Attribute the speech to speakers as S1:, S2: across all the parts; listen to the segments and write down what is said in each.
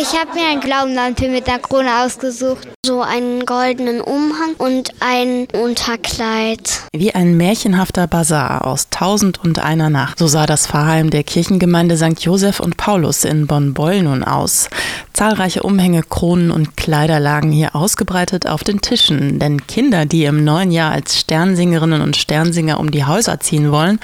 S1: Ich habe mir ein Glaubenlampe mit der Krone ausgesucht.
S2: So einen goldenen Umhang und ein Unterkleid.
S3: Wie ein märchenhafter Bazar aus Tausend und einer Nacht. So sah das Pfarrheim der Kirchengemeinde St. Josef und Paulus in Bonn-Beul nun aus. Zahlreiche Umhänge, Kronen und Kleider lagen hier ausgebreitet auf den Tischen. Denn Kinder, die im neuen Jahr als Sternsingerinnen und Sternsinger um die Häuser ziehen wollen,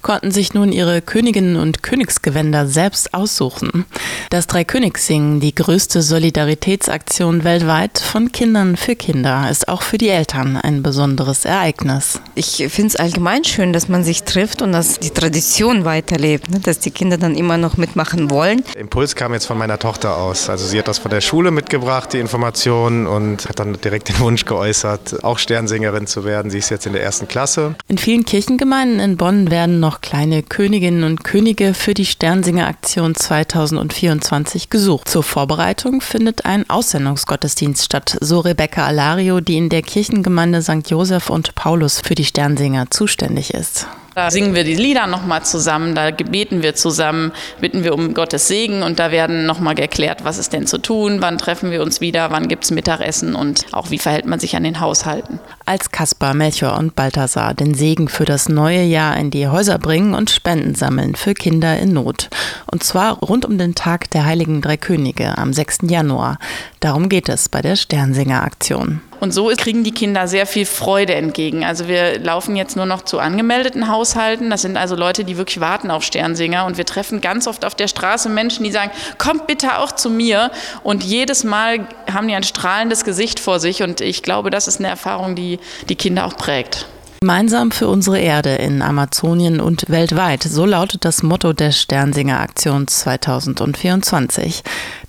S3: konnten sich nun ihre Königinnen und Königsgewänder selbst aussuchen. Das Dreikönigssingen, die größte Solidaritätsaktion weltweit von Kindern für Kinder, ist auch für die Eltern ein besonderes Ereignis.
S4: Ich finde es allgemein schön, dass man sich trifft und dass die Tradition weiterlebt, ne? dass die Kinder dann immer noch mitmachen wollen.
S5: Der Impuls kam jetzt von meiner Tochter aus. Also sie hat das von der Schule mitgebracht, die Informationen, und hat dann direkt den Wunsch geäußert, auch Sternsängerin zu werden. Sie ist jetzt in der ersten Klasse.
S3: In vielen Kirchengemeinden in Bonn werden noch kleine Königinnen und Könige für die Sternsinger-Aktion 2024 gesucht. Zur Vorbereitung findet ein Aussendungsgottesdienst statt, so Rebecca Alario, die in der Kirchengemeinde St. Josef und Paulus für die Sternsinger zuständig ist.
S6: Da singen wir die Lieder nochmal zusammen, da gebeten wir zusammen, bitten wir um Gottes Segen und da werden nochmal geklärt, was ist denn zu tun, wann treffen wir uns wieder, wann gibt es Mittagessen und auch wie verhält man sich an den Haushalten.
S3: Als Kaspar, Melchior und Balthasar den Segen für das neue Jahr in die Häuser bringen und Spenden sammeln für Kinder in Not. Und zwar rund um den Tag der Heiligen Drei Könige am 6. Januar. Darum geht es bei der Sternsinger-Aktion.
S6: Und so kriegen die Kinder sehr viel Freude entgegen. Also wir laufen jetzt nur noch zu angemeldeten Haushalten. Das sind also Leute, die wirklich warten auf Sternsinger. Und wir treffen ganz oft auf der Straße Menschen, die sagen, kommt bitte auch zu mir. Und jedes Mal haben die ein strahlendes Gesicht vor sich. Und ich glaube, das ist eine Erfahrung, die die Kinder auch prägt.
S3: Gemeinsam für unsere Erde in Amazonien und weltweit. So lautet das Motto der Sternsinger Aktion 2024.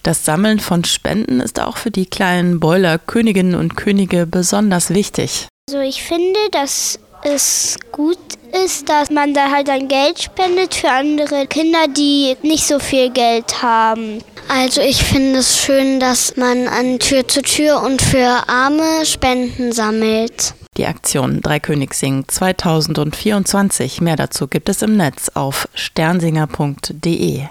S3: Das Sammeln von Spenden ist auch für die kleinen Boiler Königinnen und Könige besonders wichtig.
S2: Also ich finde, dass es gut ist, dass man da halt ein Geld spendet für andere Kinder, die nicht so viel Geld haben. Also ich finde es schön, dass man an Tür zu Tür und für Arme Spenden sammelt.
S3: Die Aktion Dreikönigssing 2024. Mehr dazu gibt es im Netz auf sternsinger.de.